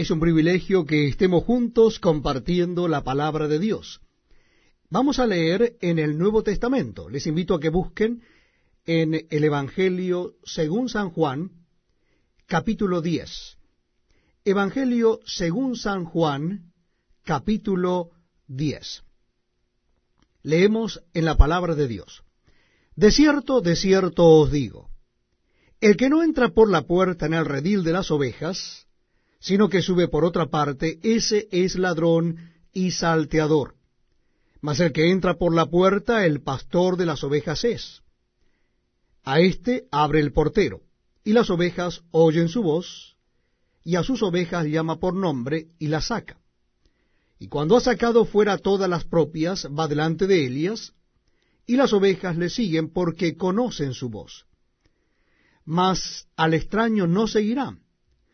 Es un privilegio que estemos juntos compartiendo la palabra de Dios. Vamos a leer en el Nuevo Testamento. Les invito a que busquen en el Evangelio según San Juan, capítulo 10. Evangelio según San Juan, capítulo 10. Leemos en la palabra de Dios. De cierto, de cierto os digo, el que no entra por la puerta en el redil de las ovejas, sino que sube por otra parte, ese es ladrón y salteador. Mas el que entra por la puerta, el pastor de las ovejas es. A éste abre el portero, y las ovejas oyen su voz, y a sus ovejas llama por nombre y las saca. Y cuando ha sacado fuera todas las propias, va delante de Elias, y las ovejas le siguen porque conocen su voz. Mas al extraño no seguirán,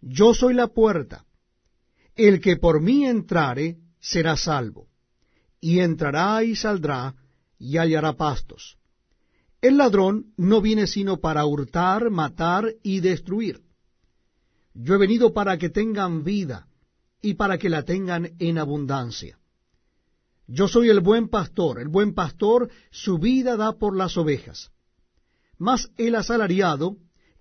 Yo soy la puerta. El que por mí entrare será salvo, y entrará y saldrá y hallará pastos. El ladrón no viene sino para hurtar, matar y destruir. Yo he venido para que tengan vida y para que la tengan en abundancia. Yo soy el buen pastor, el buen pastor su vida da por las ovejas. Mas el asalariado,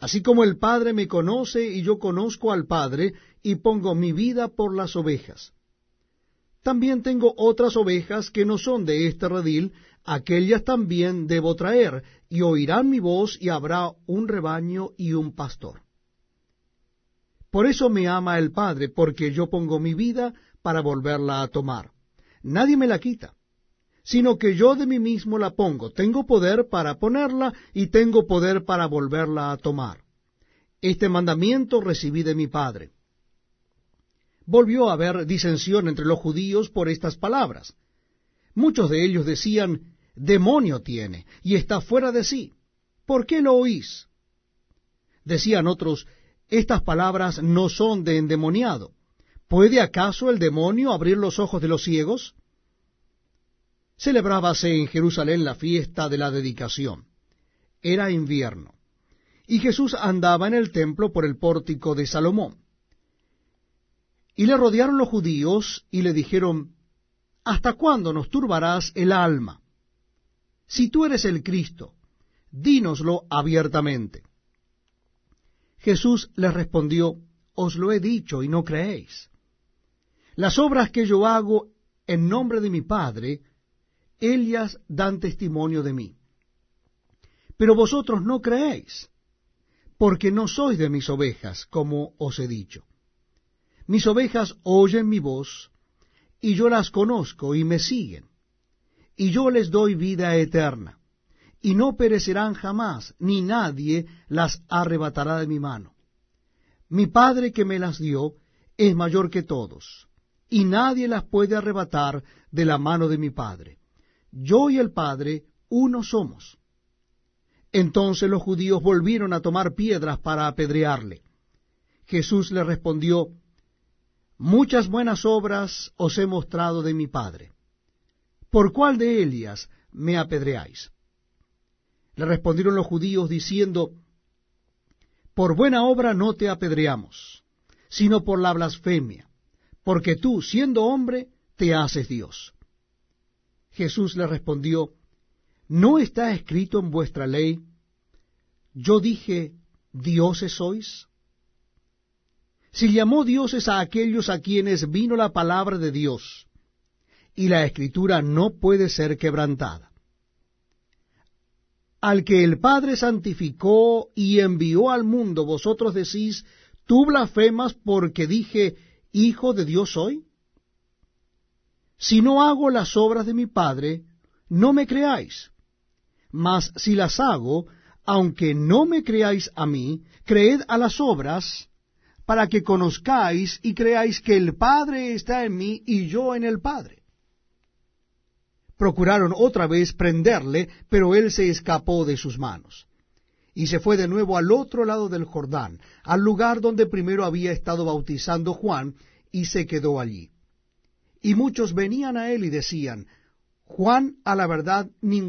Así como el Padre me conoce y yo conozco al Padre, y pongo mi vida por las ovejas. También tengo otras ovejas que no son de este redil, aquellas también debo traer, y oirán mi voz, y habrá un rebaño y un pastor. Por eso me ama el Padre, porque yo pongo mi vida para volverla a tomar nadie me la quita, sino que yo de mí mismo la pongo. Tengo poder para ponerla y tengo poder para volverla a tomar. Este mandamiento recibí de mi Padre. Volvió a haber disensión entre los judíos por estas palabras. Muchos de ellos decían, demonio tiene, y está fuera de sí. ¿Por qué lo oís? Decían otros, estas palabras no son de endemoniado. ¿Puede acaso el demonio abrir los ojos de los ciegos? Celebrábase en Jerusalén la fiesta de la dedicación. Era invierno. Y Jesús andaba en el templo por el pórtico de Salomón. Y le rodearon los judíos y le dijeron, ¿Hasta cuándo nos turbarás el alma? Si tú eres el Cristo, dínoslo abiertamente. Jesús les respondió, Os lo he dicho y no creéis. Las obras que yo hago en nombre de mi Padre, ellas dan testimonio de mí. Pero vosotros no creéis, porque no sois de mis ovejas, como os he dicho. Mis ovejas oyen mi voz, y yo las conozco y me siguen, y yo les doy vida eterna, y no perecerán jamás, ni nadie las arrebatará de mi mano. Mi Padre que me las dio es mayor que todos y nadie las puede arrebatar de la mano de mi Padre. Yo y el Padre uno somos. Entonces los judíos volvieron a tomar piedras para apedrearle. Jesús le respondió, Muchas buenas obras os he mostrado de mi Padre. ¿Por cuál de ellas me apedreáis? Le respondieron los judíos diciendo, Por buena obra no te apedreamos, sino por la blasfemia porque tú, siendo hombre, te haces Dios. Jesús le respondió, ¿no está escrito en vuestra ley, yo dije, dioses sois? Si llamó dioses a aquellos a quienes vino la palabra de Dios, y la escritura no puede ser quebrantada. Al que el Padre santificó y envió al mundo, vosotros decís, tú blasfemas porque dije, Hijo de Dios soy. Si no hago las obras de mi Padre, no me creáis. Mas si las hago, aunque no me creáis a mí, creed a las obras, para que conozcáis y creáis que el Padre está en mí y yo en el Padre. Procuraron otra vez prenderle, pero él se escapó de sus manos. Y se fue de nuevo al otro lado del Jordán, al lugar donde primero había estado bautizando Juan, y se quedó allí. Y muchos venían a él y decían, Juan a la verdad